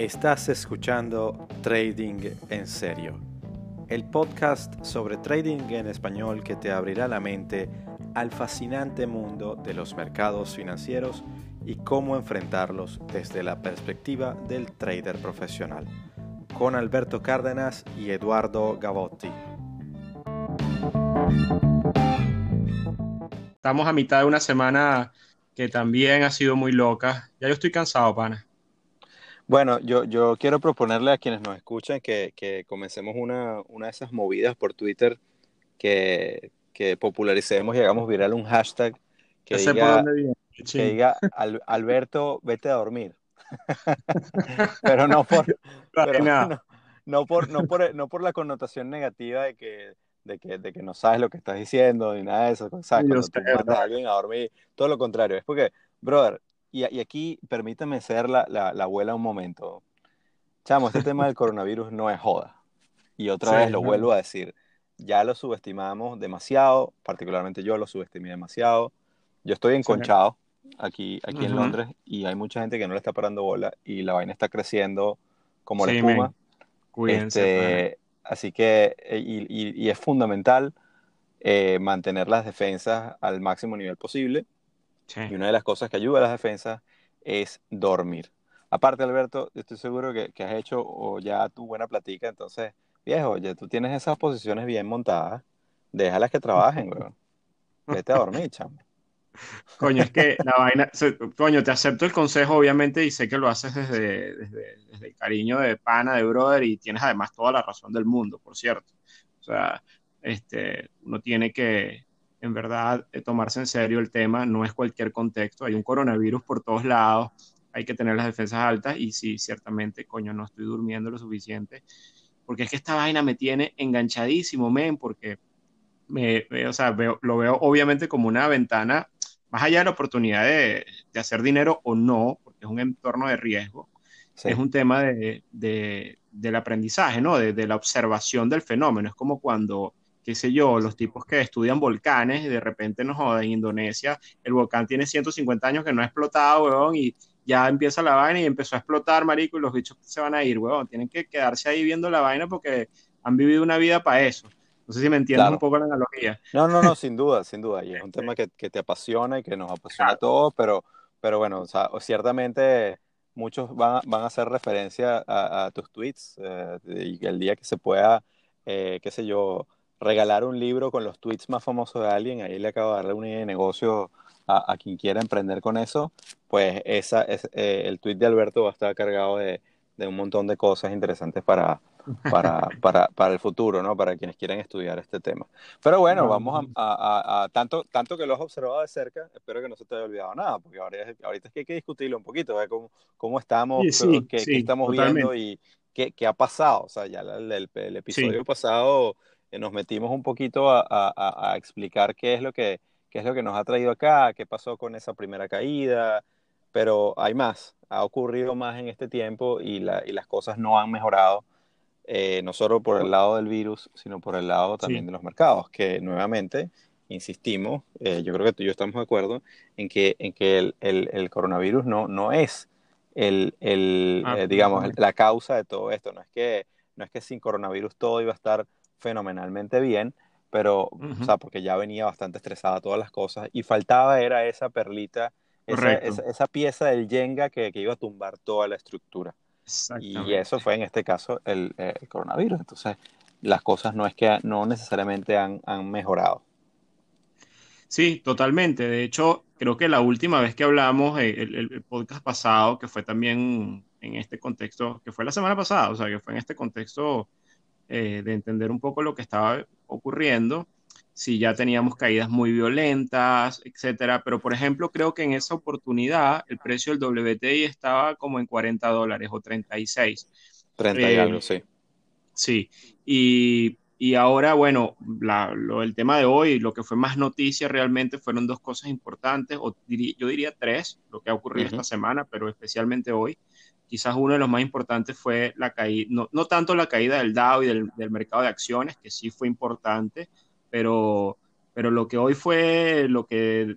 Estás escuchando Trading en Serio, el podcast sobre trading en español que te abrirá la mente al fascinante mundo de los mercados financieros y cómo enfrentarlos desde la perspectiva del trader profesional, con Alberto Cárdenas y Eduardo Gavotti. Estamos a mitad de una semana que también ha sido muy loca. Ya yo estoy cansado, pana. Bueno, yo, yo quiero proponerle a quienes nos escuchan que, que comencemos una, una, de esas movidas por Twitter que, que popularicemos y hagamos viral un hashtag que diga, que diga Alberto, vete a dormir. pero no por, pero no, no, por, no, por, no por la connotación negativa de que, de que, de que no sabes lo que estás diciendo ni nada de eso. ¿sabes? Cuando tú mandas a alguien a dormir, todo lo contrario. Es porque, brother, y, aquí permítame ser la, la, la, abuela un momento. Chamo, este tema del coronavirus no es joda. Y otra vez lo vuelvo a decir. Ya lo subestimamos demasiado, particularmente yo lo subestimé demasiado. Yo estoy enconchado aquí, aquí en Londres y hay mucha gente que no le está parando bola y la vaina está creciendo como la espuma. Este, así que, eh, y, y, es fundamental eh, mantener las defensas al máximo nivel posible y una de las cosas que ayuda a las defensas es dormir. Aparte, Alberto, estoy seguro que, que has hecho o ya tu buena platica, entonces, viejo, ya tú tienes esas posiciones bien montadas, déjalas que trabajen, weón. Vete a dormir, chamo. Coño, es que la vaina, coño, te acepto el consejo, obviamente, y sé que lo haces desde, desde, desde, el cariño de pana, de brother, y tienes además toda la razón del mundo, por cierto. O sea, este, uno tiene que, en verdad eh, tomarse en serio el tema, no es cualquier contexto, hay un coronavirus por todos lados, hay que tener las defensas altas y sí, ciertamente, coño, no estoy durmiendo lo suficiente, porque es que esta vaina me tiene enganchadísimo, men, porque me, o sea, lo veo obviamente como una ventana, más allá de la oportunidad de, de hacer dinero o no, porque es un entorno de riesgo, es un tema de, de, del aprendizaje, ¿no? De la observación del fenómeno, es como cuando qué sé yo, los tipos que estudian volcanes y de repente nos joden en Indonesia, el volcán tiene 150 años que no ha explotado, weón, y ya empieza la vaina y empezó a explotar, marico, y los bichos se van a ir, weón, tienen que quedarse ahí viendo la vaina porque han vivido una vida para eso. No sé si me entiendes un poco la analogía. No, no, no, sin duda, sin duda. Y es un tema que, que te apasiona y que nos apasiona a todos, pero, pero bueno, o sea, ciertamente muchos van, van a hacer referencia a, tus tweets eh, y el día que se pueda, eh, qué sé yo, regalar un libro con los tweets más famosos de alguien, ahí le acabo de darle una idea de negocio a, quien quiera emprender con eso, pues esa es, eh, el tweet de Alberto va a estar cargado de, de un montón de cosas interesantes para, para, para, para, el futuro, ¿no? Para quienes quieran estudiar este tema. Pero bueno, vamos a, a, tanto, tanto que lo has observado de cerca, espero que no se te haya olvidado nada, porque ahora ahorita es que hay que discutirlo un poquito, ver cómo, cómo estamos, qué, estamos viendo y qué, qué, ha pasado. O sea, ya el, el episodio pasado eh, nos metimos un poquito a, a, a, explicar qué es, lo que, qué es lo que nos ha traído acá, qué pasó con esa primera caída, pero hay más, ha ocurrido más en este tiempo y, la, y las cosas no han mejorado, eh, no solo por el lado del virus, sino por el lado también de los mercados, que nuevamente, insistimos, eh, yo creo que tú y yo estamos de acuerdo en que, en que el, el, el coronavirus no, no es el, el ah, digamos, la causa de todo esto, no es, que, no es que sin coronavirus todo iba a estar fenomenalmente bien, pero, o sea, porque ya venía bastante estresada todas las cosas y faltaba era esa perlita, esa, esa, pieza del Jenga que, que, iba a tumbar toda la estructura. Y eso fue en este caso el, el, coronavirus. Entonces, las cosas no es que no necesariamente han, han mejorado. Sí, totalmente. De hecho, creo que la última vez que hablamos, eh, el, el, podcast pasado, que fue también en este contexto, que fue la semana pasada, o sea, que fue en este contexto eh, de entender un poco lo que estaba ocurriendo, si ya teníamos caídas muy violentas, etcétera. Pero, por ejemplo, creo que en esa oportunidad el precio del WTI estaba como en 40 dólares o 36. 30 y eh, algo, sí. Sí, y, y ahora, bueno, la, lo, el tema de hoy, lo que fue más noticia realmente fueron dos cosas importantes, o diría, yo diría tres, lo que ha ocurrido uh -huh. esta semana, pero especialmente hoy quizás uno de los más importantes fue la caída, no, no tanto la caída del Dow y del, del, mercado de acciones, que sí fue importante, pero, pero lo que hoy fue, lo que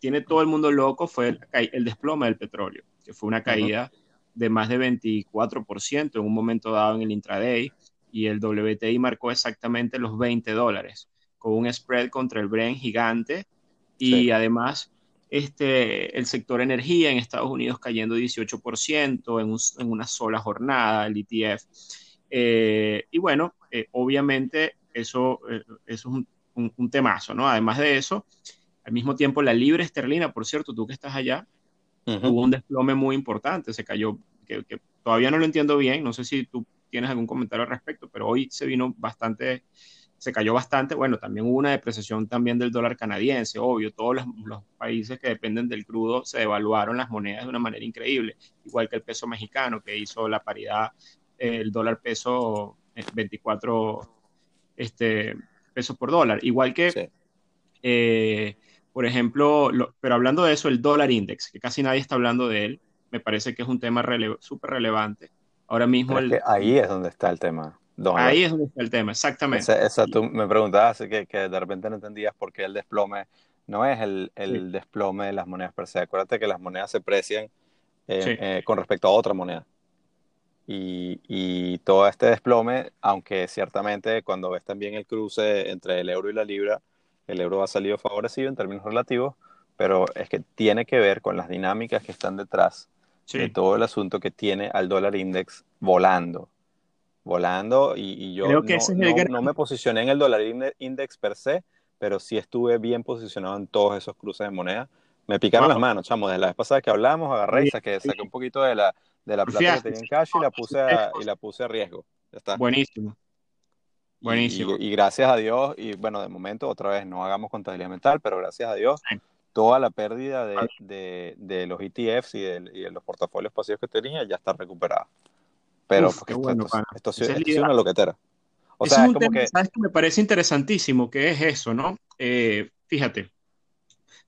tiene todo el mundo loco fue el, el desplome del petróleo, que fue una caída uh -huh. de más de 24% en un momento dado en el intraday y el WTI marcó exactamente los 20 dólares, con un spread contra el Brent gigante y además este, el sector energía en Estados Unidos cayendo 18% en, en una sola jornada, el ETF. Eh, y bueno, eh, obviamente eso, eh, eso es un, un, temazo, ¿no? Además de eso, al mismo tiempo la libra esterlina, por cierto, tú que estás allá, tuvo un desplome muy importante, se cayó, que, que, todavía no lo entiendo bien, no sé si tú tienes algún comentario al respecto, pero hoy se vino bastante, se cayó bastante. Bueno, también hubo una depreciación también del dólar canadiense, obvio, todos los, países que dependen del crudo se devaluaron las monedas de una manera increíble, igual que el peso mexicano que hizo la paridad, el dólar peso 24 eh, este, pesos por dólar, igual que... Eh, por ejemplo, pero hablando de eso, el dólar index, que casi nadie está hablando de él, me parece que es un tema súper relevante. Ahora mismo... ahí es donde está el tema. Ahí es donde está el tema, exactamente. Esa, tú me preguntabas que, que, de repente no entendías por qué el desplome no es el, el desplome de las monedas per se. Acuérdate que las monedas se precian eh, eh, con respecto a otra moneda. Y, y, todo este desplome, aunque ciertamente cuando ves también el cruce entre el euro y la libra, el euro ha salido favorecido en términos relativos, pero es que tiene que ver con las dinámicas que están detrás de todo el asunto que tiene al dólar index volando. Volando y, yo no, me posicioné en el dólar index per se, pero sí estuve bien posicionado en todos esos cruces de moneda. Me picaron las manos, chamo, desde la vez pasada que hablamos, agarré y saqué, saqué un poquito de la, de la plata que tenía en cash y la puse a, y la puse a riesgo. Ya está. Buenísimo. Buenísimo. Y, gracias a Dios, y bueno, de momento otra vez no hagamos contabilidad mental, pero gracias a Dios, toda la pérdida de, de, los ETFs y de, los portafolios pasivos que tenía ya está recuperada. Pero esto, bueno, esto, es una loquetera. O sea, es como que... ¿sabes que me parece interesantísimo? Que es eso, ¿no? Eh, fíjate,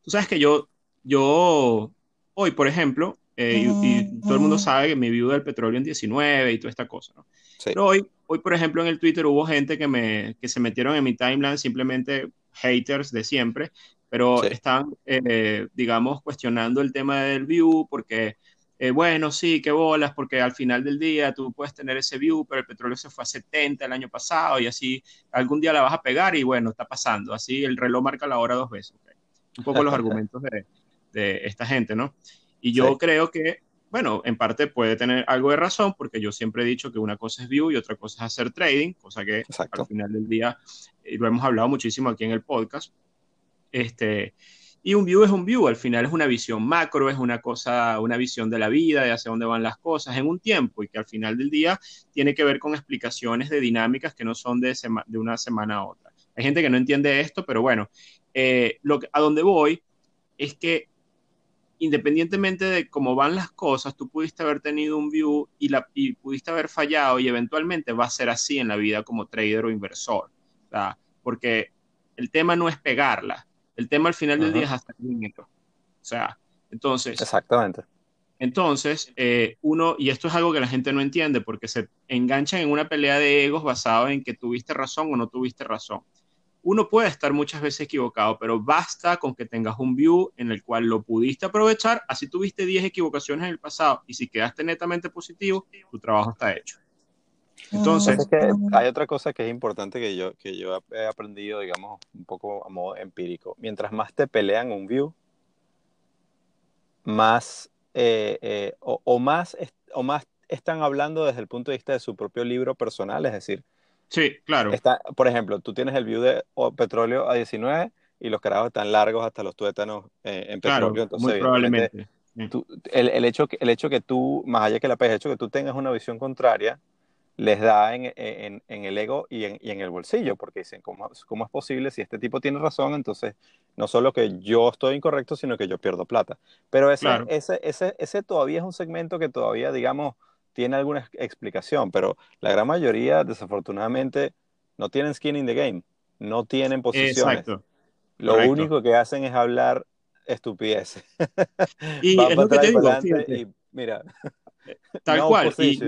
tú sabes que yo, yo hoy, por ejemplo, eh, y, todo el mundo sabe que mi view del petróleo en 19 y toda esta cosa, ¿no? Pero hoy, hoy, por ejemplo, en el Twitter hubo gente que, me, que se metieron en mi timeline, simplemente haters de siempre, pero están, eh, digamos, cuestionando el tema del view porque, eh, bueno, sí, qué bolas, porque al final del día tú puedes tener ese view, pero el petróleo se fue a 70 el año pasado y así algún día la vas a pegar y bueno, está pasando. Así el reloj marca la hora dos veces. Un poco los argumentos de, de, esta gente, ¿no? Y yo creo que, bueno, en parte puede tener algo de razón, porque yo siempre he dicho que una cosa es view y otra cosa es hacer trading, cosa que al final del día y lo hemos hablado muchísimo aquí en el podcast. Este, y un view es un view, al final es una visión macro, es una cosa, una visión de la vida, de hacia dónde van las cosas en un tiempo y que al final del día tiene que ver con explicaciones de dinámicas que no son de, una semana a otra. Hay gente que no entiende esto, pero bueno, eh, lo a donde voy es que independientemente de cómo van las cosas, tú pudiste haber tenido un view y, la, y pudiste haber fallado y eventualmente va a ser así en la vida como trader o inversor. Porque el tema no es pegarla, el tema al final del día es hasta el O sea, entonces. Exactamente. Entonces, eh, uno, y esto es algo que la gente no entiende, porque se enganchan en una pelea de egos basado en que tuviste razón o no tuviste razón. Uno puede estar muchas veces equivocado, pero basta con que tengas un view en el cual lo pudiste aprovechar, así tuviste 10 equivocaciones en el pasado, y si quedaste netamente positivo, tu trabajo está hecho. Entonces, hay otra cosa que es importante que yo, que yo he aprendido, digamos, un poco a modo empírico. Mientras más te pelean un view, más eh, eh, o, más o más están hablando desde el punto de vista de su propio libro personal, es decir, sí, claro. Está, por ejemplo, tú tienes el view de petróleo a 19 y los carajos están largos hasta los tuétanos eh, en petróleo. Entonces, muy probablemente. el, el, hecho, el hecho que tú, más allá que la el hecho que tú tengas una visión contraria, les da en, en, en el ego y en, y en, el bolsillo, porque dicen, ¿cómo, ¿cómo, es posible si este tipo tiene razón? Entonces, no solo que yo estoy incorrecto, sino que yo pierdo plata. Pero ese, ese, ese, ese todavía es un segmento que todavía, digamos, tiene alguna explicación, pero la gran mayoría, desafortunadamente, no tienen skin in the game, no tienen posiciones. Exacto. Lo único que hacen es hablar estupideces. Y es lo que te digo, y mira, tal cual. Y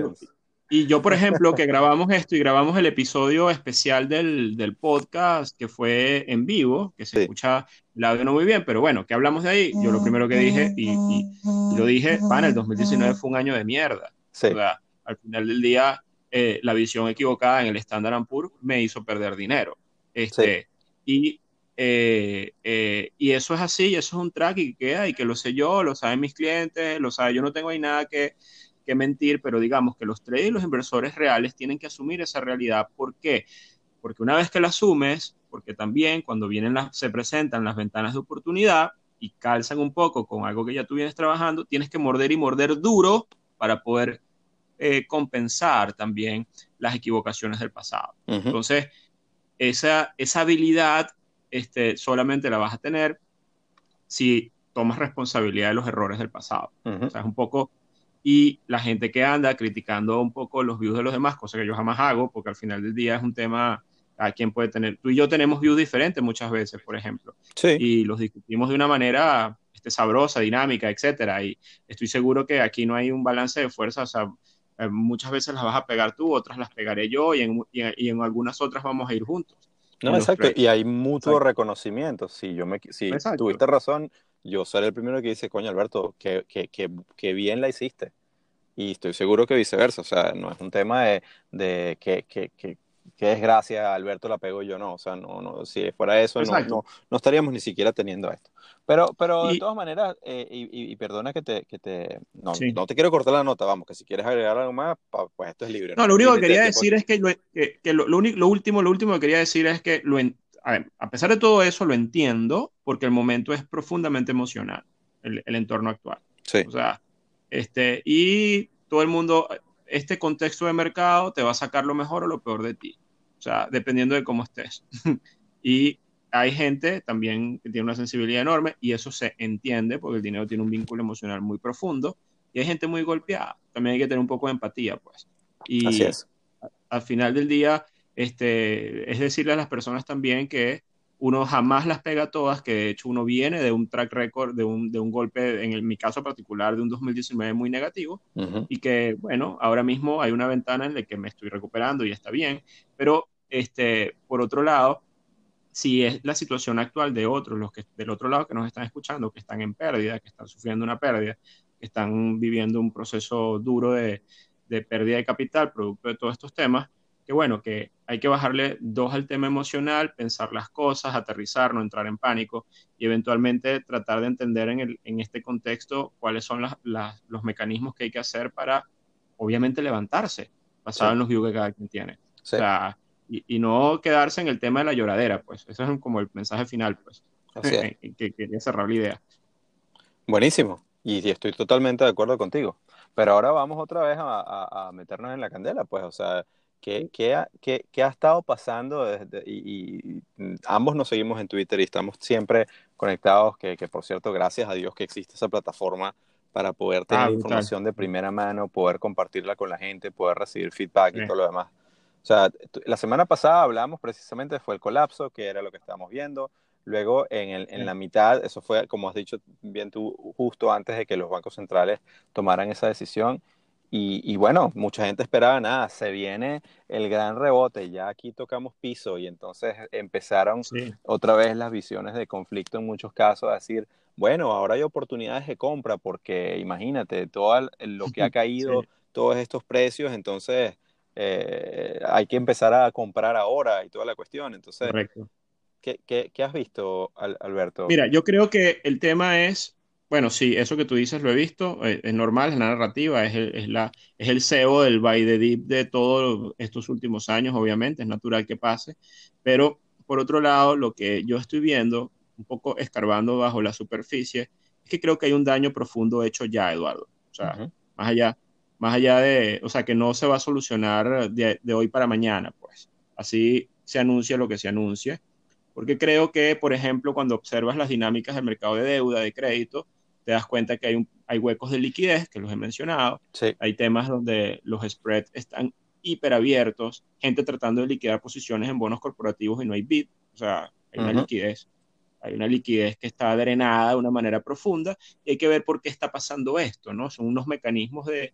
yo, por ejemplo, que grabamos esto y grabamos el episodio especial del, del podcast que fue en vivo, que se escucha el audio no muy bien, pero bueno, que hablamos de ahí? Yo lo primero que dije, y, y, lo dije, van, el 2019 fue un año de mierda. O sea, al final del día, eh, la visión equivocada en el Standard Poor's me hizo perder dinero. Este, y, eh, eh, y eso es así, y eso es un track y que queda, y que lo sé yo, lo saben mis clientes, lo sabe, yo no tengo ahí nada que, que mentir, pero digamos que los traders y los inversores reales tienen que asumir esa realidad. ¿Por qué? Porque una vez que la asumes, porque también cuando vienen las, se presentan las ventanas de oportunidad y calzan un poco con algo que ya tú vienes trabajando, tienes que morder y morder duro para poder eh, compensar también las equivocaciones del pasado. Entonces, esa, esa habilidad este, solamente la vas a tener si tomas responsabilidad de los errores del pasado. O sea, es un poco y la gente que anda criticando un poco los views de los demás, cosa que yo jamás hago, porque al final del día es un tema a quien puede tener. Tú y yo tenemos views diferentes muchas veces, por ejemplo, sí. y los discutimos de una manera este, sabrosa, dinámica, etcétera. Y estoy seguro que aquí no hay un balance de fuerza, o sea, eh, muchas veces las vas a pegar tú, otras las pegaré yo, y en, y en, algunas otras vamos a ir juntos. No, exacto, y hay mutuo reconocimiento. Si, yo me, si tuviste razón, yo seré el primero que dice, coño, Alberto, que, que, que, que, bien la hiciste. Y estoy seguro que viceversa. O sea, no es un tema de, de que, que, que, desgracia Alberto la pegó y yo no. O sea, no, no, si fuera eso, no, no, no, estaríamos ni siquiera teniendo esto. Pero, pero de todas maneras, eh, y, y, perdona que te, que te no, no, te quiero cortar la nota, vamos, que si quieres agregar algo más, pues esto es libre. No, lo único que quería decir es que, lo, que, que lo, lo, lo, último, lo último que quería decir es que lo, a, pesar de todo eso, lo entiendo porque el momento es profundamente emocional, el, el entorno actual. Sí. O sea, este, y todo el mundo, este contexto de mercado te va a sacar lo mejor o lo peor de ti. O sea, dependiendo de cómo estés. y hay gente también que tiene una sensibilidad enorme y eso se entiende porque el dinero tiene un vínculo emocional muy profundo y hay gente muy golpeada. También hay que tener un poco de empatía, pues. Y Así es. al final del día, este, es decirle a las personas también que uno jamás las pega todas, que de hecho uno viene de un track record, de un, de un golpe, en el, mi caso particular, de un 2019 muy negativo, uh -huh. y que, bueno, ahora mismo hay una ventana en la que me estoy recuperando y está bien, pero este, por otro lado, si es la situación actual de otros, los que del otro lado que nos están escuchando, que están en pérdida, que están sufriendo una pérdida, que están viviendo un proceso duro de, de pérdida de capital producto de todos estos temas, que bueno, que hay que bajarle dos al tema emocional, pensar las cosas, aterrizar, no entrar en pánico y eventualmente tratar de entender en, el, en este contexto cuáles son las, las, los mecanismos que hay que hacer para, obviamente, levantarse, basado sí. en los views que cada quien tiene. Sí. O sea, y, y, no quedarse en el tema de la lloradera, pues. Ese es como el mensaje final, pues. Así es. que quería cerrar la idea. Buenísimo. Y, y, estoy totalmente de acuerdo contigo. Pero ahora vamos otra vez a, a, a meternos en la candela, pues, o sea, ¿Qué, qué, ha, qué, qué ha estado pasando? Desde, y, y, ambos nos seguimos en Twitter y estamos siempre conectados, que, que, por cierto, gracias a Dios que existe esa plataforma para poder tener ah, información de primera mano, poder compartirla con la gente, poder recibir feedback sí. y todo lo demás. O sea, la semana pasada hablamos precisamente, fue el colapso, que era lo que estábamos viendo. Luego, en, el, en, la mitad, eso fue, como has dicho bien tú, justo antes de que los bancos centrales tomaran esa decisión. Y, y, bueno, mucha gente esperaba nada, se viene el gran rebote, ya aquí tocamos piso y entonces empezaron sí. otra vez las visiones de conflicto en muchos casos a decir, bueno, ahora hay oportunidades de compra porque imagínate, todo lo que ha caído, sí. todos estos precios, entonces eh, hay que empezar a comprar ahora y toda la cuestión. Entonces, Correcto. ¿qué, qué, qué has visto, Alberto? Mira, yo creo que el tema es bueno, sí, eso que tú dices lo he visto, es, es normal, es la narrativa, es el, es, la, es el CEO del by the deep de todos estos últimos años, obviamente, es natural que pase, pero por otro lado, lo que yo estoy viendo, un poco escarbando bajo la superficie, es que creo que hay un daño profundo hecho ya, Eduardo. O sea, uh -huh. más allá, más allá de, o sea, que no se va a solucionar de, de hoy para mañana, pues. Así se anuncia lo que se anuncie, porque creo que, por ejemplo, cuando observas las dinámicas del mercado de deuda, de crédito, te das cuenta que hay, un, hay huecos de liquidez, que los he mencionado, sí. hay temas donde los spreads están hiperabiertos, gente tratando de liquidar posiciones en bonos corporativos y no hay bid, o sea, hay una uh -huh. liquidez, hay una liquidez que está drenada de una manera profunda y hay que ver por qué está pasando esto, ¿no? Son unos mecanismos de,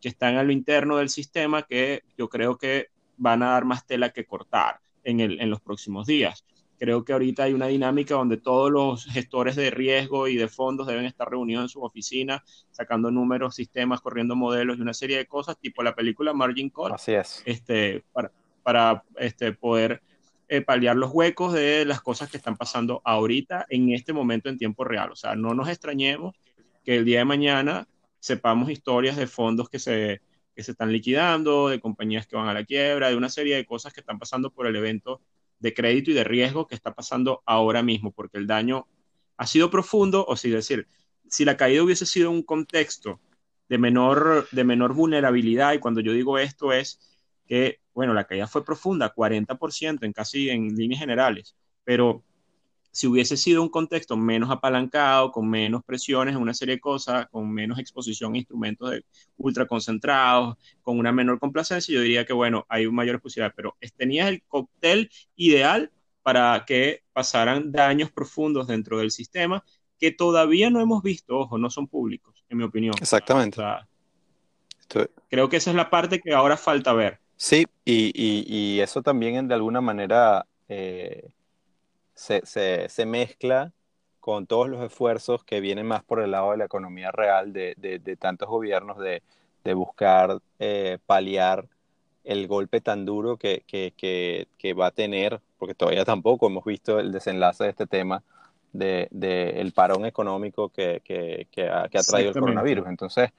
que están a lo interno del sistema que yo creo que van a dar más tela que cortar en, el, en los próximos días. Creo que ahorita hay una dinámica donde todos los gestores de riesgo y de fondos deben estar reunidos en sus oficinas, sacando números, sistemas, corriendo modelos y una serie de cosas, tipo la película Margin Call. Así es. Este, para, para este, poder eh, paliar los huecos de las cosas que están pasando ahorita en este momento en tiempo real. O sea, no nos extrañemos que el día de mañana sepamos historias de fondos que se, que se están liquidando, de compañías que van a la quiebra, de una serie de cosas que están pasando por el evento de crédito y de riesgo que está pasando ahora mismo, porque el daño ha sido profundo, o si decir, si la caída hubiese sido un contexto de menor, de menor vulnerabilidad, y cuando yo digo esto es que, bueno, la caída fue profunda, 40% en casi en líneas generales, pero si hubiese sido un contexto menos apalancado, con menos presiones en una serie de cosas, con menos exposición a instrumentos de ultra concentrados, con una menor complacencia, yo diría que, bueno, hay mayores posibilidades, pero tenías el cóctel ideal para que pasaran daños profundos dentro del sistema que todavía no hemos visto, ojo, no son públicos, en mi opinión. Exactamente. Creo que esa es la parte que ahora falta ver. Sí, y, eso también de alguna manera... Eh, se, se, mezcla con todos los esfuerzos que vienen más por el lado de la economía real de, de, tantos gobiernos de, de buscar eh, paliar el golpe tan duro que, que, que, va a tener, porque todavía tampoco hemos visto el desenlace de este tema del de, parón económico que, ha, ha traído el coronavirus. Entonces,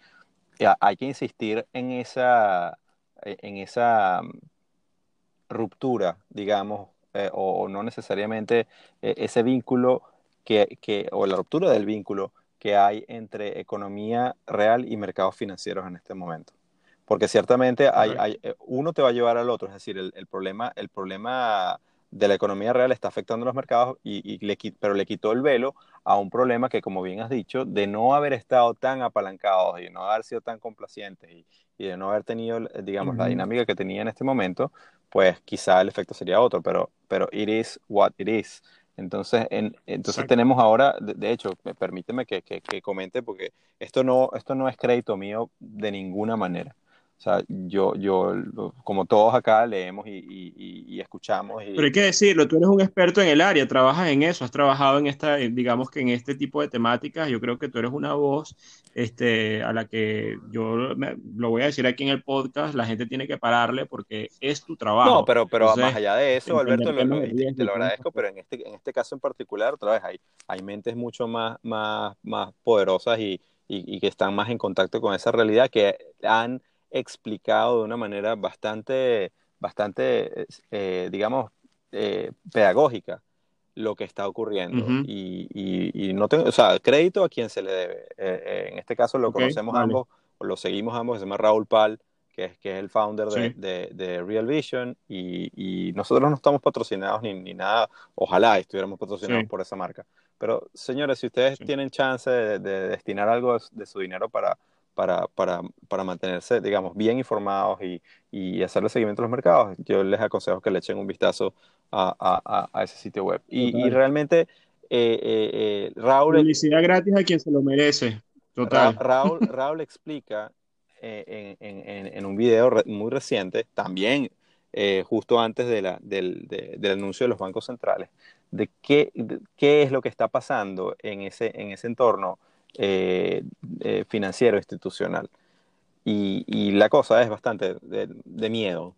hay que insistir en esa, en esa mm, ruptura, digamos, eh, o, no necesariamente eh, ese vínculo que, que, o la ruptura del vínculo que hay entre economía real y mercados financieros en este momento. Porque ciertamente hay, hay, eh, uno te va a llevar al otro, es decir, el, el, problema, el problema de la economía real está afectando a los mercados, y, y le, pero le quitó el velo a un problema que, como bien has dicho, de no haber estado tan apalancados y no haber sido tan complacientes y, y de no haber tenido, digamos, la dinámica que tenía en este momento, pues quizá el efecto sería otro, pero, pero it is what it is. Entonces, en, entonces tenemos ahora, de, hecho, permíteme que, que, que, comente, porque esto no, esto no es crédito mío de ninguna manera. O sea, yo, yo, como todos acá, leemos y, escuchamos. Pero hay que decirlo, tú eres un experto en el área, trabajas en eso, has trabajado en esta, digamos que en este tipo de temáticas. Yo creo que tú eres una voz este, a la que yo lo voy a decir aquí en el podcast, la gente tiene que pararle porque es tu trabajo. No, pero, pero más allá de eso, Alberto, te, lo agradezco, pero en este, en este caso en particular, otra vez, hay, hay mentes mucho más, más, más poderosas y, y que están más en contacto con esa realidad que han explicado de una manera bastante, bastante eh, digamos, eh, pedagógica lo que está ocurriendo. y, no tengo, o sea, crédito a quien se le debe. Eh, en este caso lo conocemos ambos, o lo seguimos ambos, se llama Raúl Pal, que es, que es el founder de, de, Real Vision, y, nosotros no estamos patrocinados ni, ni nada, ojalá estuviéramos patrocinados por esa marca. Pero señores, si ustedes tienen chance de, destinar algo de su dinero para, para, para, para mantenerse, digamos, bien informados y, y hacerle seguimiento a los mercados, yo les aconsejo que le echen un vistazo a, a, a ese sitio web. Y, y realmente, eh, eh, eh, Raúl... Publicidad gratis a quien se lo merece. Total. Raúl, Raúl explica en, en, en, un video muy reciente, también justo antes de la, del, del, anuncio de los bancos centrales, de qué, qué es lo que está pasando en ese, en ese entorno eh, eh, financiero institucional. Y, la cosa es bastante de, miedo.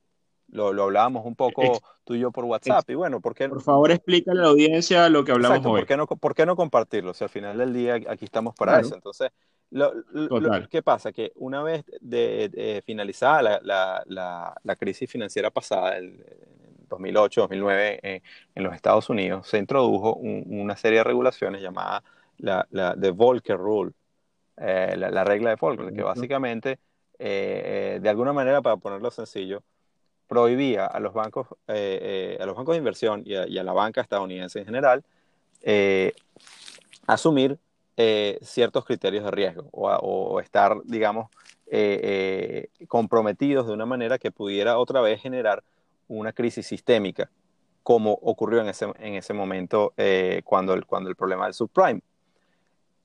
Lo, lo, hablábamos un poco tú y yo por WhatsApp. y bueno, ¿por Por favor, explícale a la audiencia lo que hablamos hoy. ¿por qué, no, ¿Por qué no compartirlo? Si al final del día aquí estamos para eso. Entonces, lo, ¿qué pasa? Que una vez de, finalizada la, la, la, crisis financiera pasada, el 2008, 2009, en, los Estados Unidos, se introdujo una serie de regulaciones llamadas la, la de Volcker Rule, eh, la, regla de Volcker, que básicamente, eh, eh, de alguna manera, para ponerlo sencillo, prohibía a los bancos, a los bancos de inversión y a, la banca estadounidense en general asumir ciertos criterios de riesgo o, estar, digamos, comprometidos de una manera que pudiera otra vez generar una crisis sistémica, como ocurrió en ese, en ese momento cuando, el, cuando el problema del subprime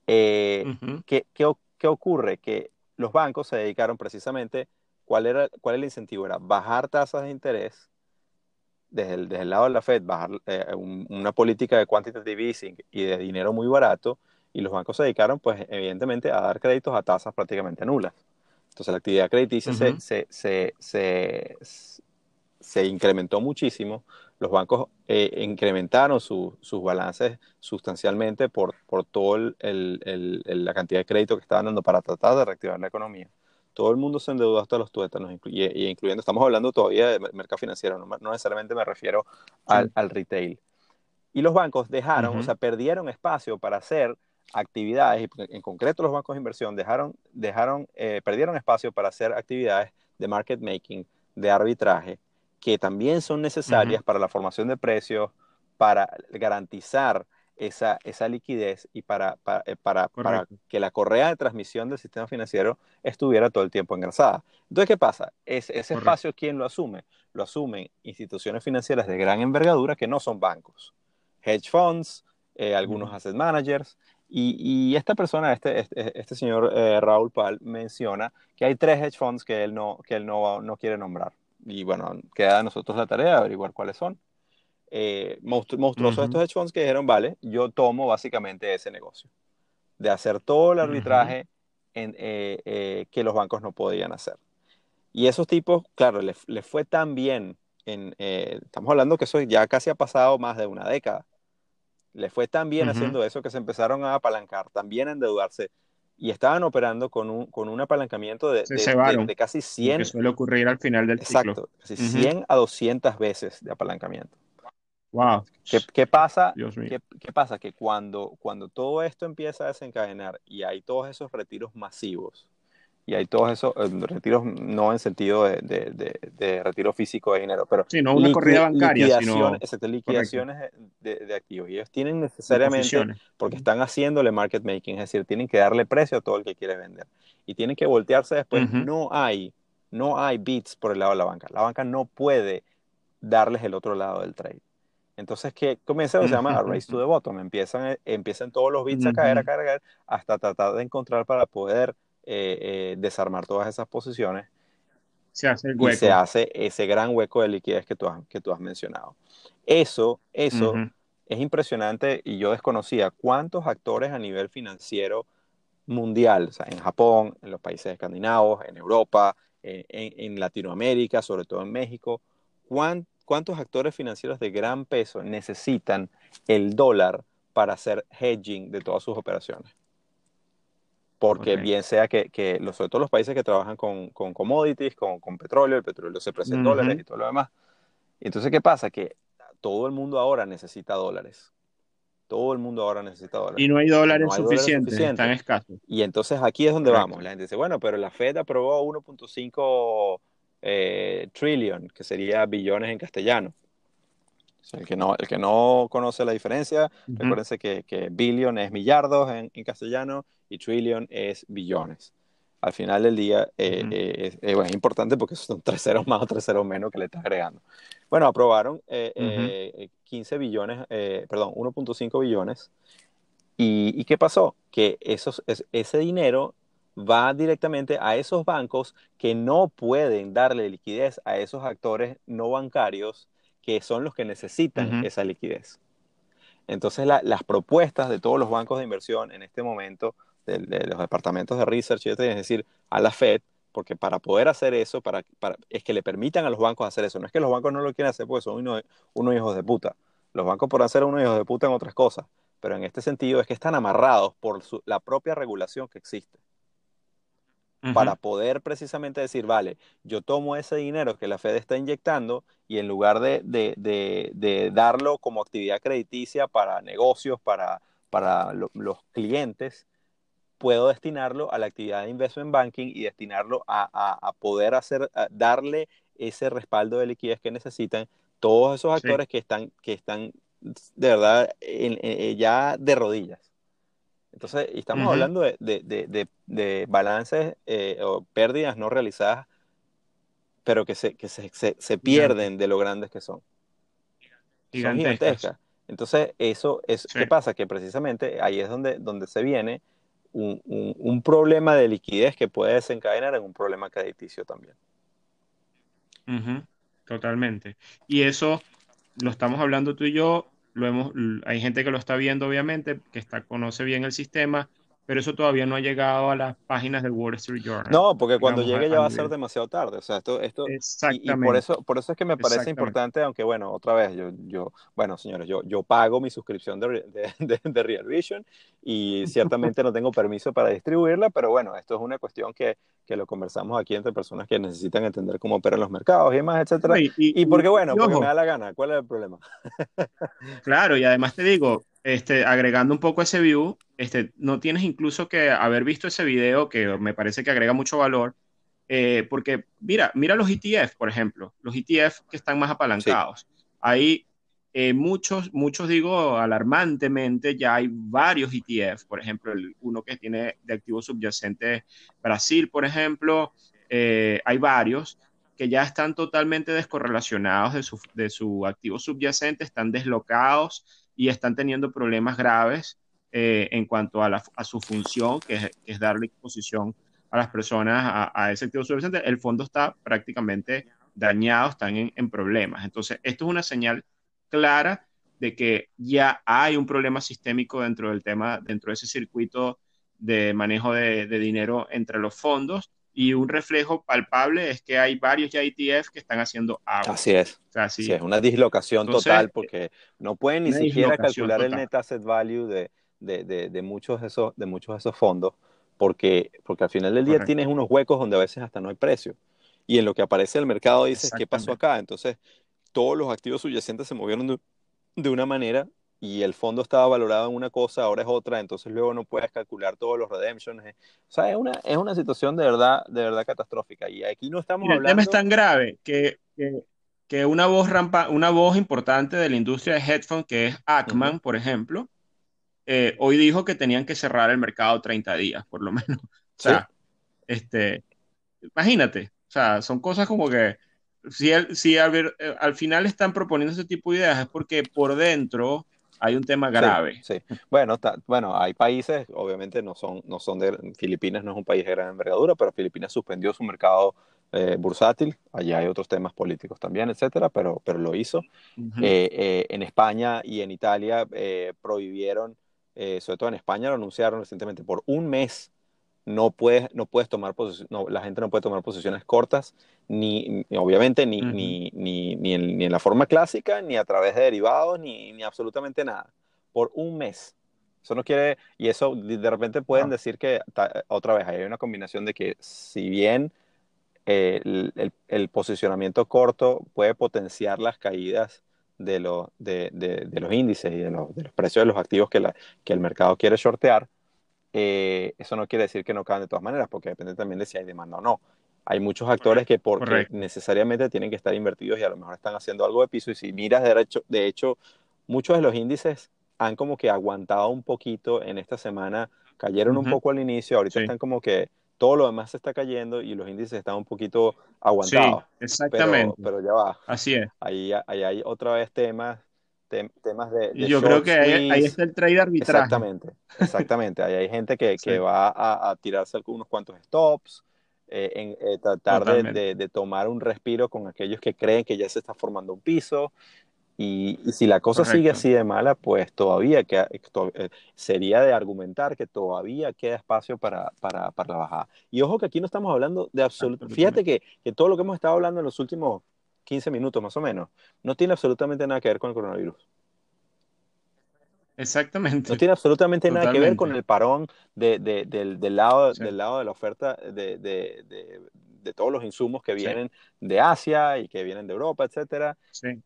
eh, ¿qué, qué, ocurre? Que los bancos se dedicaron precisamente, ¿cuál era, cuál el incentivo? Era bajar tasas de interés desde el, desde el lado de la Fed, bajar eh, una política de quantitative easing y de dinero muy barato, y los bancos se dedicaron, pues, evidentemente, a dar créditos a tasas prácticamente nulas. Entonces, la actividad crediticia se, se, se, se, incrementó muchísimo. Los bancos eh, incrementaron sus balances sustancialmente por, por toda la cantidad de crédito que estaban dando para tratar de reactivar la economía. Todo el mundo se endeudó hasta los tuétanos, incluyendo, estamos hablando todavía de mercado financiero, no, necesariamente me refiero al, retail. Y los bancos dejaron, o sea, perdieron espacio para hacer actividades, en concreto los bancos de inversión dejaron, dejaron eh, perdieron espacio para hacer actividades de market making, de arbitraje, que también son necesarias para la formación de precios, para garantizar esa, esa liquidez y para, para, eh, para, que la correa de transmisión del sistema financiero estuviera todo el tiempo engrasada. Entonces, ¿qué pasa? Es, ese espacio, ¿quién lo asume? Lo asumen instituciones financieras de gran envergadura que no son bancos, hedge funds, eh, algunos asset managers. Y, y, esta persona, este, este, este señor eh, Raúl Pal, menciona que hay tres hedge funds que él, no, que él no, no quiere nombrar. Y bueno, queda a nosotros la tarea de averiguar cuáles son. Eh, monstruosos estos hedge funds que dijeron, vale, yo tomo básicamente ese negocio, de hacer todo el arbitraje en, eh, eh, que los bancos no podían hacer. Y esos tipos, claro, les, fue tan bien, en, eh, estamos hablando que eso ya casi ha pasado más de una década, les fue tan bien haciendo eso que se empezaron a apalancar, también a endeudarse, y estaban operando con un, con un apalancamiento de, de, casi 100. Que suele ocurrir al final del exacto, ciclo. casi 100 a 200 veces de apalancamiento. Wow. ¿Qué, pasa? ¿qué, pasa? Que cuando, cuando todo esto empieza a desencadenar y hay todos esos retiros masivos, y hay todos esos eh, retiros, no en sentido de, de, de, retiro físico de dinero, pero sí, no una corrida bancaria, liquidaciones, sino... liquidaciones de, activos. Y ellos tienen necesariamente, porque están haciéndole market making, es decir, tienen que darle precio a todo el que quiere vender. Y tienen que voltearse después. No hay, no hay bits por el lado de la banca. La banca no puede darles el otro lado del trade. Entonces, ¿qué comienza? Se llama a race to the bottom. Empiezan, eh, empiezan todos los bits a caer, a caer, a caer, hasta tratar de encontrar para poder eh, eh, desarmar todas esas posiciones. Se hace el hueco. Y se hace ese gran hueco de liquidez que tú has, que tú has mencionado. Eso, eso es impresionante y yo desconocía cuántos actores a nivel financiero mundial, o sea, en Japón, en los países escandinavos, en Europa, en, en Latinoamérica, sobre todo en México, cuántos ¿Cuántos actores financieros de gran peso necesitan el dólar para hacer hedging de todas sus operaciones? Porque bien sea que, que los, sobre todo los países que trabajan con, con commodities, con, con, petróleo, el petróleo se presenta en dólares y todo lo demás. Entonces, ¿qué pasa? Que todo el mundo ahora necesita dólares. Todo el mundo ahora necesita dólares. Y no hay dólares, suficientes, están escasos. Y entonces aquí es donde vamos. La gente dice, bueno, pero la Fed aprobó 1.5 eh, trillion, que sería billones en castellano. El, que no, el que no conoce la diferencia, recuérdense que, que, billion es millardos en, castellano y trillion es billones. Al final del día eh, eh, es, importante porque son tres ceros más o tres ceros menos que le estás agregando. Bueno, aprobaron 15 billones, perdón, 1.5 billones. ¿Y, ¿Y, qué pasó? Que esos, ese dinero va directamente a esos bancos que no pueden darle liquidez a esos actores no bancarios que son los que necesitan esa liquidez. Entonces, las propuestas de todos los bancos de inversión en este momento, de, los departamentos de research, es decir, a la Fed, porque para poder hacer eso, para, es que le permitan a los bancos hacer eso. No es que los bancos no lo quieran hacer porque son unos, hijos de puta. Los bancos pueden ser unos hijos de puta en otras cosas, pero en este sentido es que están amarrados por la propia regulación que existe para poder precisamente decir, vale, yo tomo ese dinero que la Fed está inyectando y en lugar de, de, de, darlo como actividad crediticia para negocios, para, para los clientes, puedo destinarlo a la actividad de investment banking y destinarlo a, a, poder hacer, darle ese respaldo de liquidez que necesitan todos esos actores que, están, que están de verdad ya de rodillas. Entonces, estamos hablando de, de, de, balances eh, o pérdidas no realizadas, pero que se, que se, se, pierden de lo grandes que son. Son gigantescas. Entonces, eso es, ¿qué pasa? Que precisamente ahí es donde, donde se viene un, un, problema de liquidez que puede desencadenar en un problema crediticio también. Totalmente. Y eso lo estamos hablando tú y yo, lo hemos, hay gente que lo está viendo, obviamente, que está, conoce bien el sistema, pero eso todavía no ha llegado a las páginas del Wall Street Journal. No, porque cuando llegue ya va a ser demasiado tarde. O sea, esto, esto y, por eso, por eso es que me parece importante, aunque bueno, otra vez, yo, yo bueno, señores, yo, yo pago mi suscripción de, de, de, Real Vision y ciertamente no tengo permiso para distribuirla, pero bueno, esto es una cuestión que, que lo conversamos aquí entre personas que necesitan entender cómo operan los mercados y demás, etcétera. Y, y, porque bueno, porque me da la gana. ¿Cuál es el problema? claro, y además te digo, este, agregando un poco ese view, este, no tienes incluso que haber visto ese video que me parece que agrega mucho valor, eh, porque mira, mira los ETF, por ejemplo, los ETF que están más apalancados. Hay eh, muchos, muchos digo alarmantemente, ya hay varios ETF, por ejemplo, el, uno que tiene de activo subyacente Brasil, por ejemplo, eh, hay varios que ya están totalmente descorrelacionados de su, de su activo subyacente, están deslocados y están teniendo problemas graves eh, en cuanto a, su función, que es, darle exposición a las personas a, ese activo subyacente. El fondo está prácticamente dañado, están en, problemas. Entonces, esto es una señal clara de que ya hay un problema sistémico dentro del tema, dentro de ese circuito de manejo de, dinero entre los fondos y un reflejo palpable es que hay varios ya ETF que están haciendo agua. Así es. así es una dislocación total porque no pueden ni siquiera calcular el net asset value de, de, de, muchos de esos, de muchos de esos fondos porque, porque al final del día tienes unos huecos donde a veces hasta no hay precio. Y en lo que aparece el mercado dices, ¿qué pasó acá? Entonces, todos los activos subyacentes se movieron de, de una manera y el fondo estaba valorado en una cosa, ahora es otra, entonces luego no puedes calcular todos los redemptions. O sea, es una, es una situación de verdad, de verdad catastrófica. Y aquí no estamos hablando... El tema es tan grave que, que, una, voz rampa, una voz importante de la industria de headphones, que es Ackman, por ejemplo, eh, hoy dijo que tenían que cerrar el mercado 30 días, por lo menos. O sea, este, imagínate, o sea, son cosas como que si, si al, eh, al final están proponiendo ese tipo de ideas es porque por dentro hay un tema grave. Sí, Bueno, bueno, hay países, obviamente no son, no son de, Filipinas no es un país de gran envergadura, pero Filipinas suspendió su mercado eh, bursátil, allá hay otros temas políticos también, etcétera, pero, pero lo hizo. Eh, eh, en España y en Italia prohibieron, sobre todo en España lo anunciaron recientemente, por un mes no puedes, no puedes tomar no, la gente no puede tomar posiciones cortas, ni, obviamente ni, ni, ni, ni, en, la forma clásica, ni a través de derivados, ni, ni absolutamente nada, por un mes. Eso no quiere, y eso de repente pueden decir que, otra vez, hay una combinación de que si bien eh, el, el, posicionamiento corto puede potenciar las caídas de, lo, de, de, de los índices y de, los precios de los activos que, la, que el mercado quiere shortear, eh, eso no quiere decir que no caen de todas maneras, porque depende también de si hay demanda o no. Hay muchos actores que porque necesariamente tienen que estar invertidos y a lo mejor están haciendo algo de piso. Y si miras de hecho, de hecho, muchos de los índices han como que aguantado un poquito en esta semana, cayeron un poco al inicio, ahorita están como que todo lo demás se está cayendo y los índices están un poquito aguantados. Sí, exactamente. Pero, ya va. Así es. Ahí, ahí hay otra vez temas temas de, Yo creo que ahí, está el trade arbitraje. Exactamente, exactamente. ahí hay gente que, que va a, a, tirarse unos cuantos stops, eh, en eh, tratar de, de, tomar un respiro con aquellos que creen que ya se está formando un piso. Y, y si la cosa sigue así de mala, pues todavía queda, eh, sería de argumentar que todavía queda espacio para, para, para la bajada. Y ojo que aquí no estamos hablando de absoluto. Fíjate que, que todo lo que hemos estado hablando en los últimos 15 minutos más o menos, no tiene absolutamente nada que ver con el coronavirus. Exactamente. No tiene absolutamente nada que ver con el parón de, de, del, lado, del lado de la oferta de, de todos los insumos que vienen de Asia y que vienen de Europa, etcétera,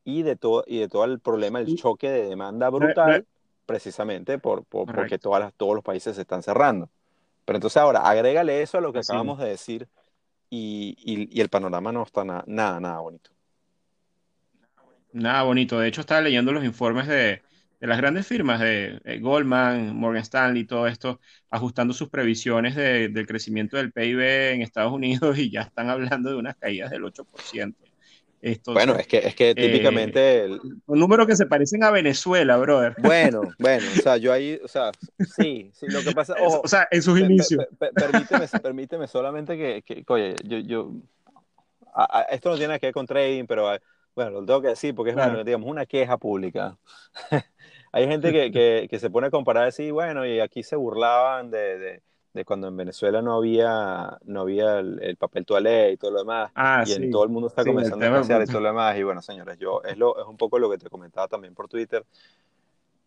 y de todo y de todo el problema, el choque de demanda brutal, precisamente por, por porque todas todos los países se están cerrando. Pero entonces ahora, agrégale eso a lo que acabamos de decir y, y, el panorama no está nada, nada bonito. Nada bonito. De hecho, estaba leyendo los informes de, las grandes firmas de, Goldman, Morgan Stanley, todo esto, ajustando sus previsiones del crecimiento del PIB en Estados Unidos y ya están hablando de unas caídas del 8%. bueno, es que, es que típicamente... Eh, un número que se parecen a Venezuela, brother. Bueno, bueno, o sea, yo ahí, o sea, sí, sí, lo que pasa... o sea, en sus inicios. permíteme, permíteme solamente que, que oye, yo, yo esto no tiene nada que ver con trading, pero bueno, lo tengo que decir porque es una, digamos, una queja pública. Hay gente que, que, que, se pone a comparar así, bueno, y aquí se burlaban de, de, de cuando en Venezuela no había, no había el, papel toalé y todo lo demás, ah, y en todo el mundo está comenzando a hacer y todo lo demás, y bueno, señores, yo, es, lo, es un poco lo que te comentaba también por Twitter,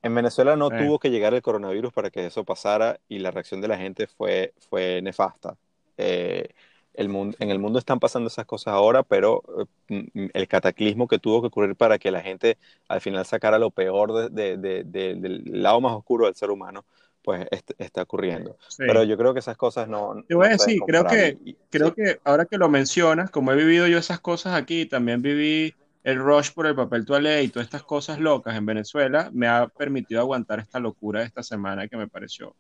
en Venezuela no tuvo que llegar el coronavirus para que eso pasara y la reacción de la gente fue, fue nefasta. Eh, el mundo, en el mundo están pasando esas cosas ahora, pero eh, el cataclismo que tuvo que ocurrir para que la gente al final sacara lo peor de, de, del lado más oscuro del ser humano, pues está ocurriendo. Pero yo creo que esas cosas no... Te voy a decir, creo, que, creo que ahora que lo mencionas, como he vivido yo esas cosas aquí, también viví el rush por el papel toalé y todas estas cosas locas en Venezuela, me ha permitido aguantar esta locura de esta semana que me pareció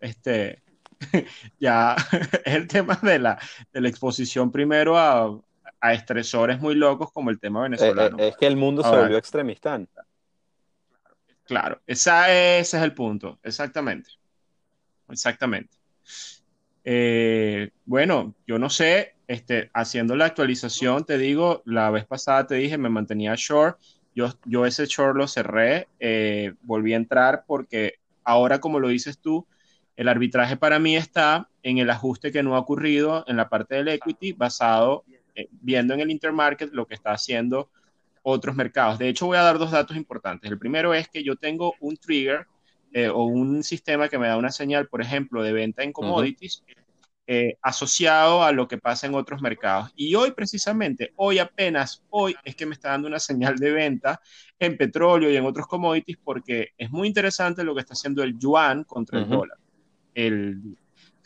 este, ya es el tema de la, de la exposición primero a, a, estresores muy locos como el tema venezolano. Eh, eh, es que el mundo se volvió extremista. Claro, esa, ese es el punto, exactamente. Exactamente. Eh, bueno, yo no sé, este, haciendo la actualización, te digo, la vez pasada te dije, me mantenía short, yo, yo ese short lo cerré, volví a entrar porque ahora, como lo dices tú, el arbitraje para mí está en el ajuste que no ha ocurrido en la parte del equity basado, eh, viendo en el intermarket lo que está haciendo otros mercados. De hecho, voy a dar dos datos importantes. El primero es que yo tengo un trigger eh, o un sistema que me da una señal, por ejemplo, de venta en commodities. Eh, asociado a lo que pasa en otros mercados. Y hoy precisamente, hoy apenas, hoy es que me está dando una señal de venta en petróleo y en otros commodities porque es muy interesante lo que está haciendo el yuan contra el dólar el,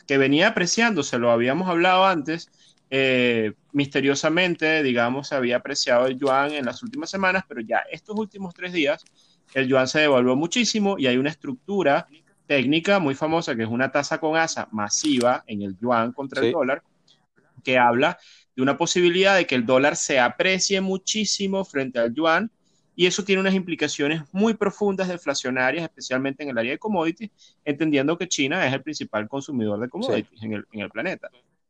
que venía apreciándose, lo habíamos hablado antes, eh, misteriosamente, digamos, se había apreciado el yuan en las últimas semanas, pero ya estos últimos tres días el yuan se devaluó muchísimo y hay una estructura técnica muy famosa que es una tasa con asa masiva en el yuan contra el dólar, que habla de una posibilidad de que el dólar se aprecie muchísimo frente al yuan y eso tiene unas implicaciones muy profundas deflacionarias, especialmente en el área de commodities, entendiendo que China es el principal consumidor de commodities en, el, en, el, planeta.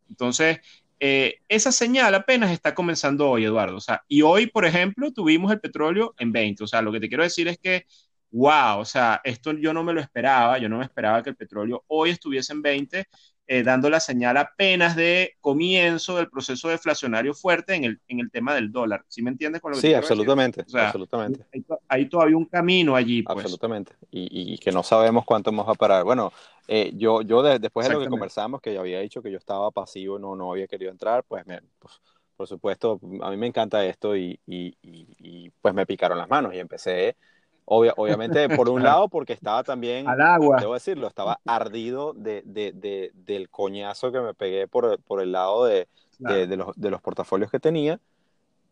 Entonces, eh, esa señal apenas está comenzando hoy, Eduardo. O sea, y hoy, por ejemplo, tuvimos el petróleo en 20. O sea, lo que te quiero decir es que, wow, o sea, esto yo no me lo esperaba, yo no me esperaba que el petróleo hoy estuviese en 20 eh, dando la señal apenas de comienzo del proceso deflacionario fuerte en el, en el tema del dólar. ¿Sí me entiendes con lo que Sí, absolutamente, absolutamente. Hay, todavía un camino allí. Pues. Absolutamente. Y, y, que no sabemos cuánto vamos a parar. Bueno, eh, yo, yo después de lo que conversamos, que ya había dicho que yo estaba pasivo, no, no había querido entrar, pues, me, pues, por supuesto, a mí me encanta esto y, y, y, pues me picaron las manos y empecé obviamente, por un lado, porque estaba también, Al agua. debo decirlo, estaba ardido de, de, de, del coñazo que me pegué por, por el lado de, los, de los portafolios que tenía.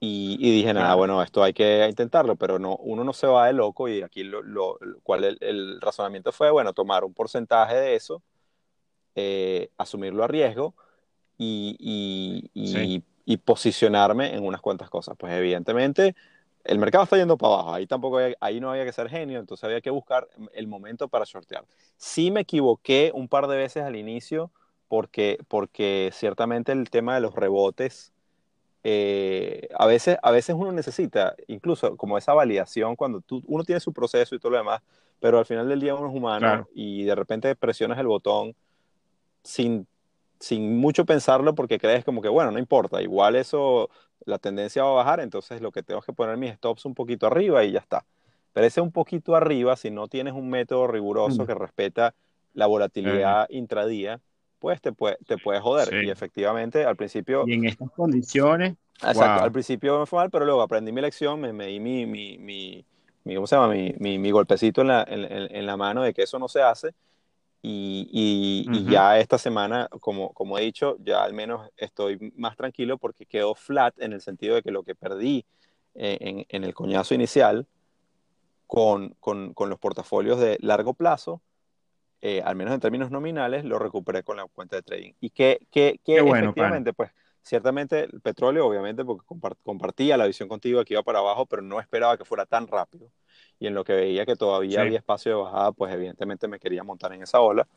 Y, y dije, nada, bueno, esto hay que intentarlo, pero no, uno no se va de loco y aquí lo, lo cual el, el, razonamiento fue, bueno, tomar un porcentaje de eso, eh, asumirlo a riesgo y, y, y, y, posicionarme en unas cuantas cosas. Pues evidentemente el mercado está yendo para abajo, ahí tampoco ahí no había que ser genio, entonces había que buscar el momento para shortear. Sí me equivoqué un par de veces al inicio porque, porque ciertamente el tema de los rebotes, eh, a, veces, a veces uno necesita incluso como esa validación cuando tú, uno tiene su proceso y todo lo demás, pero al final del día uno es humano y de repente presionas el botón sin sin mucho pensarlo porque crees como que, bueno, no importa, igual eso la tendencia va a bajar, entonces lo que tengo es que poner mis stops un poquito arriba y ya está. Pero ese un poquito arriba, si no tienes un método riguroso que respeta la volatilidad intradía, pues te puede, te puede joder. Y efectivamente, al principio... Y en estas condiciones... Exacto, al principio me fue mal, pero luego aprendí mi lección, me, me di mi, mi, mi, ¿cómo se llama? Mi, mi, mi golpecito en la, en, en la mano de que eso no se hace y, y, ya esta semana, como, como he dicho, ya al menos estoy más tranquilo porque quedó flat en el sentido de que lo que perdí eh, en, en, el coñazo inicial con, con, con, los portafolios de largo plazo, eh, al menos en términos nominales, lo recuperé con la cuenta de trading. Y que, que, que bueno, efectivamente, pues ciertamente el petróleo, obviamente, porque compartía la visión contigo que iba para abajo, pero no esperaba que fuera tan rápido y en lo que veía que todavía había espacio de bajada, pues evidentemente me quería montar en esa ola.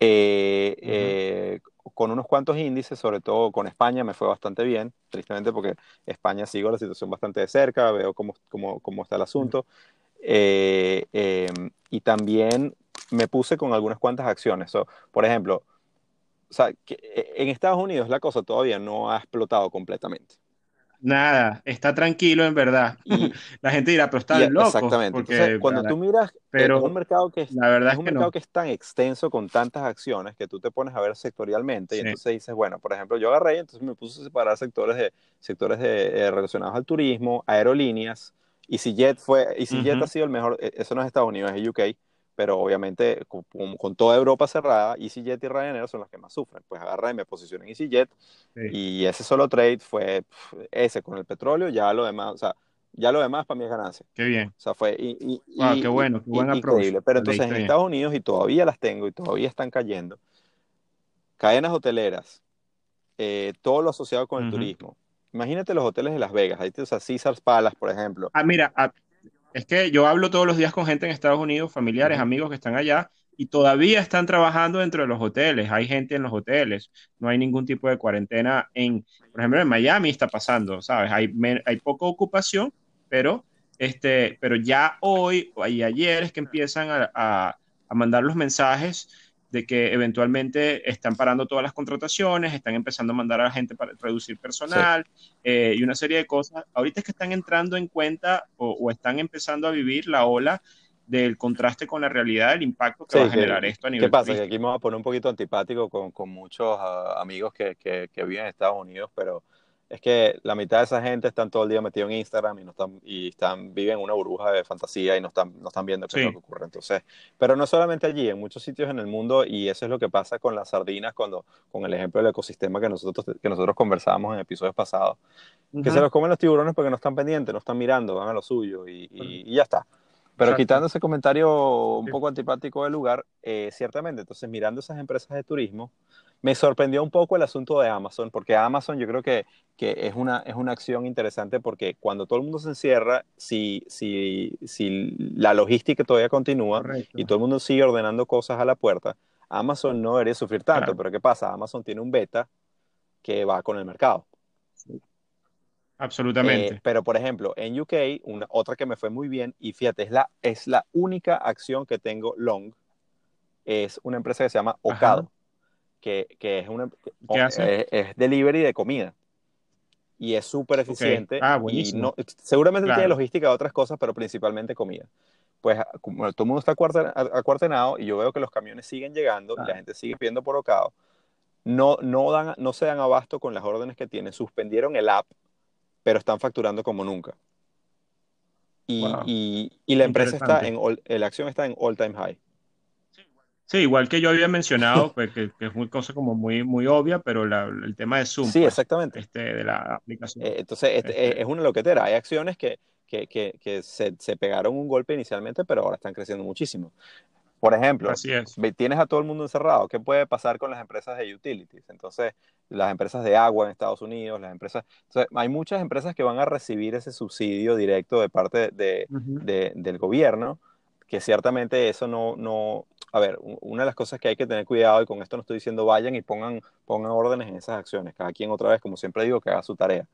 Eh, eh, con unos cuantos índices, sobre todo con España me fue bastante bien, tristemente porque España sigo la situación bastante de cerca, veo cómo, cómo, cómo está el asunto. Eh, em, y también me puse con algunas cuantas acciones. por ejemplo, o sea, que eh, en Estados Unidos la cosa todavía no ha explotado completamente. Nada, está tranquilo en verdad. Y, la gente dirá, pero está loco. Exactamente. Porque, cuando tú miras, eh, pero es un mercado que es, la verdad es un mercado que es tan extenso con tantas acciones que tú te pones a ver sectorialmente y entonces dices, bueno, por ejemplo, yo agarré y entonces me puse a separar sectores de sectores de, eh, relacionados al turismo, aerolíneas. EasyJet fue, EasyJet ha sido el mejor, e, eso no es Estados Unidos, es UK pero obviamente con, toda Europa cerrada, EasyJet y Ryanair son las que más sufren. Pues agarra y me posicioné en EasyJet y ese solo trade fue ese con el petróleo, ya lo demás, o sea, ya lo demás para mí es ganancia. Qué bien. O sea, fue y, qué bueno, qué buen increíble. Pero entonces en Estados Unidos, y todavía las tengo y todavía están cayendo, cadenas hoteleras, eh, todo lo asociado con el turismo. Imagínate los hoteles de Las Vegas, ahí te, o sea, Caesars Palace, por ejemplo. Ah, mira, es que yo hablo todos los días con gente en Estados Unidos, familiares, amigos que están allá, y todavía están trabajando dentro de los hoteles. Hay gente en los hoteles. No hay ningún tipo de cuarentena en, por ejemplo, en Miami está pasando, ¿sabes? Hay, hay poca ocupación, pero, este, pero ya hoy y ayer es que empiezan a, a, a mandar los mensajes de que eventualmente están parando todas las contrataciones, están empezando a mandar a la gente para reducir personal eh, y una serie de cosas. Ahorita es que están entrando en cuenta o, están empezando a vivir la ola del contraste con la realidad, del impacto que va a generar esto a nivel. ¿Qué pasa? Que aquí me voy a poner un poquito antipático con, con muchos ah, amigos que, que, que, viven en Estados Unidos, pero es que la mitad de esa gente están todo el día metidos en Instagram y no están y están viven una burbuja de fantasía y no están no están viendo qué es lo que ocurre. Entonces pero no solamente allí en muchos sitios en el mundo y eso es lo que pasa con las sardinas cuando con el ejemplo del ecosistema que nosotros que nosotros conversábamos en episodios pasados que se los comen los tiburones porque no están pendientes no están mirando van a lo suyo y, y, ya está pero quitando ese comentario un poco antipático del lugar, eh, ciertamente, entonces mirando esas empresas de turismo, me sorprendió un poco el asunto de Amazon, porque Amazon yo creo que, que es, una, es una acción interesante porque cuando todo el mundo se encierra, si, si, si la logística todavía continúa y todo el mundo sigue ordenando cosas a la puerta, Amazon no debería sufrir tanto, pero ¿qué pasa? Amazon tiene un beta que va con el mercado. Absolutamente. Eh, pero, por ejemplo, en UK, una, otra que me fue muy bien, y fíjate, es la, es la única acción que tengo long, es una empresa que se llama Ocado que, que es, una, Es, delivery de comida. Y es súper eficiente. Ah, y no, seguramente tiene logística de otras cosas, pero principalmente comida. Pues como todo el mundo está acuartenado y yo veo que los camiones siguen llegando y la gente sigue pidiendo por ocado, no, no, dan, no se dan abasto con las órdenes que tienen. Suspendieron el app, pero están facturando como nunca. Y, y, y la empresa está en, la acción está en all time high. Sí, igual que yo había mencionado, pues, que, es una cosa como muy, muy obvia, pero el tema de Zoom. Sí, pues, exactamente. Este, de la aplicación. Eh, entonces, este, este es una loquetera. Hay acciones que, que, que, se, se, pegaron un golpe inicialmente, pero ahora están creciendo muchísimo. Por ejemplo, Así es. tienes a todo el mundo encerrado. ¿Qué puede pasar con las empresas de utilities? Entonces, las empresas de agua en Estados Unidos, las empresas... Entonces, hay muchas empresas que van a recibir ese subsidio directo de parte de, de, del gobierno, que ciertamente eso no, no, a ver, una de las cosas que hay que tener cuidado, y con esto no estoy diciendo vayan y pongan, pongan órdenes en esas acciones, cada quien otra vez, como siempre digo, que haga su tarea.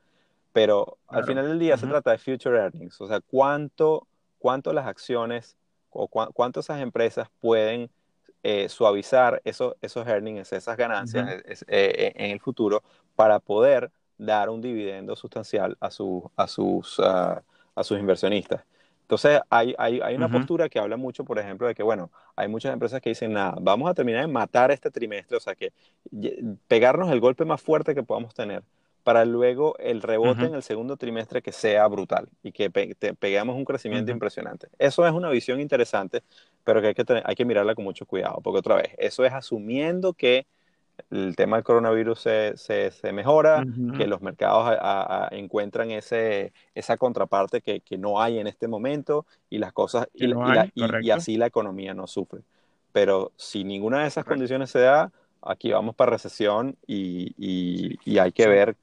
Pero al final del día se trata de future earnings, o sea, cuánto, cuánto las acciones o cuánto esas empresas pueden eh, suavizar esos, esos earnings, esas ganancias eh, eh, en el futuro para poder dar un dividendo sustancial a, su, a, sus, a sus inversionistas. Entonces, hay, hay, hay una postura que habla mucho, por ejemplo, de que, bueno, hay muchas empresas que dicen, nada, vamos a terminar de matar este trimestre, o sea, que pegarnos el golpe más fuerte que podamos tener, para luego el rebote en el segundo trimestre que sea brutal y que peguemos un crecimiento impresionante. Eso es una visión interesante, pero que hay que, hay que mirarla con mucho cuidado, porque otra vez, eso es asumiendo que el tema del coronavirus se, se, se mejora, que los mercados encuentran ese, esa contraparte que, que, no hay en este momento y las cosas, y, y, así la economía no sufre. Pero si ninguna de esas condiciones se da, aquí vamos para recesión y, y hay que ver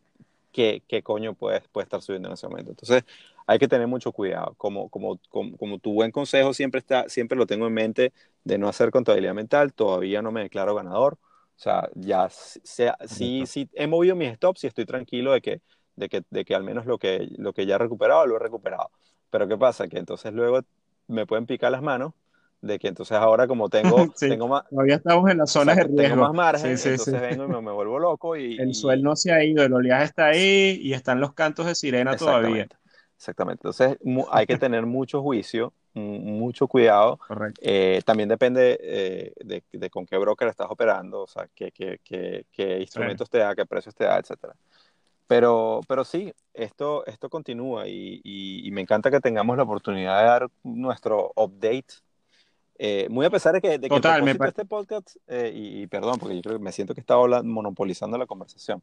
qué, qué coño puede, puede estar subiendo en ese momento. Entonces, hay que tener mucho cuidado. Como, como, como, como, tu buen consejo siempre, está, siempre lo tengo en mente de no hacer contabilidad mental, todavía no me declaro ganador O sea, ya sea, sí, sí he movido mis stops y estoy tranquilo de que, de que, de que al menos lo que, lo que ya he recuperado lo he recuperado. Pero ¿qué pasa? Que entonces luego me pueden picar las manos de que entonces ahora como tengo, tengo más... Todavía estamos en las zonas de riesgo. Tengo más margen, entonces vengo y me, vuelvo loco y... El suelo no se ha ido, el oleaje está ahí y están los cantos de sirena todavía. Exactamente, entonces hay que tener mucho juicio, mucho cuidado. Eh, también depende eh, de, de, con qué broker estás operando, o sea, qué, qué, qué, qué instrumentos te da, qué precios te da, etcétera. Pero, pero sí, esto, esto continúa y, y, me encanta que tengamos la oportunidad de dar nuestro update. Eh, muy a pesar de que, de que Total, este podcast, y, perdón, porque yo creo que me siento que estaba monopolizando la conversación,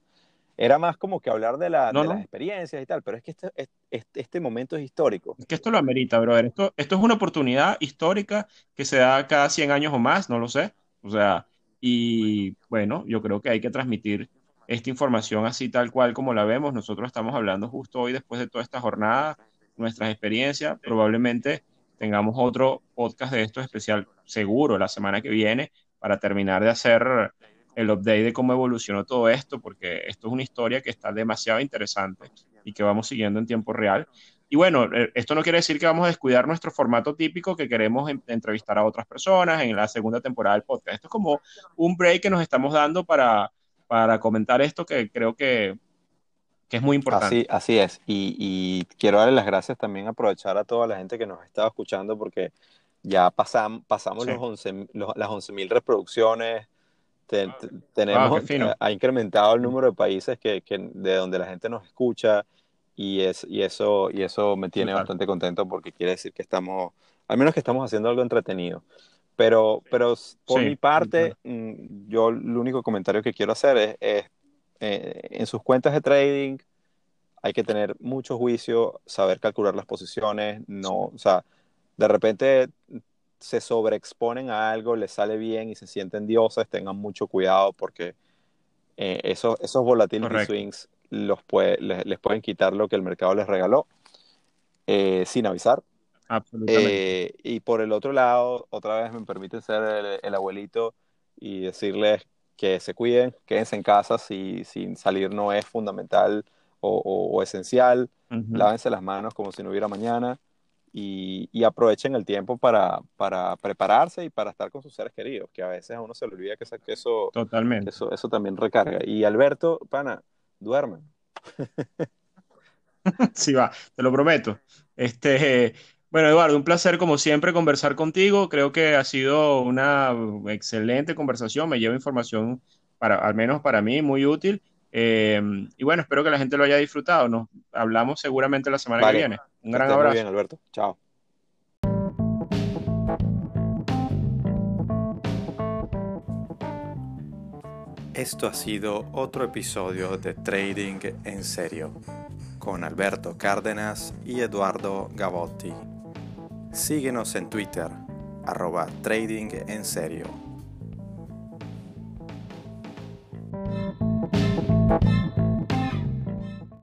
era más como que hablar de, la, de las experiencias y tal, pero es que este, este, este, momento es histórico. Es que esto lo amerita, brother. Esto, esto es una oportunidad histórica que se da cada 100 años o más, no lo sé. O sea, y bueno, yo creo que hay que transmitir esta información así tal cual como la vemos. Nosotros estamos hablando justo hoy después de toda esta jornada, nuestras experiencias. Probablemente tengamos otro podcast de esto especial seguro la semana que viene para terminar de hacer el update de cómo evolucionó todo esto, porque esto es una historia que está demasiado interesante y que vamos siguiendo en tiempo real. Y bueno, eh, esto no quiere decir que vamos a descuidar nuestro formato típico que queremos entrevistar a otras personas en la segunda temporada del podcast. Esto es como un break que nos estamos dando para, para comentar esto que creo que, que es muy importante. Así, así es. Y, y, quiero darle las gracias también, aprovechar a toda la gente que nos ha estado escuchando porque ya pasamos los 11, las 11.000 reproducciones tenemos, ah, ha incrementado el número de países que, que, de donde la gente nos escucha y, es, y, eso, y eso me tiene bastante contento porque quiere decir que estamos, al menos que estamos haciendo algo entretenido. Pero, pero por mi parte, mm, yo el único comentario que quiero hacer es, es eh, en sus cuentas de trading hay que tener mucho juicio, saber calcular las posiciones, no, o sea, de repente se sobreexponen a algo, les sale bien y se sienten dioses, tengan mucho cuidado porque eh, esos, esos volatility swings los puede, les, pueden quitar lo que el mercado les regaló eh, sin avisar. Absolutamente. Eh, y por el otro lado, otra vez me permite ser el, abuelito y decirles que se cuiden, quédense en casa si, sin salir no es fundamental o, esencial, lávense las manos como si no hubiera mañana y, aprovechen el tiempo para, para, prepararse y para estar con sus seres queridos, que a veces a uno se le olvida que, eso, Totalmente. eso, eso también recarga. Y Alberto, pana, duerme. sí, va, te lo prometo. Este, bueno, Eduardo, un placer como siempre conversar contigo. Creo que ha sido una excelente conversación. Me lleva información, para, al menos para mí, muy útil. Em, y bueno, espero que la gente lo haya disfrutado. Nos hablamos seguramente la semana que viene. Un gran abrazo. Muy bien, Alberto. Chao. Esto ha sido otro episodio de Trading en Serio con Alberto Cárdenas y Eduardo Gavotti. Síguenos en Twitter, arroba Trading.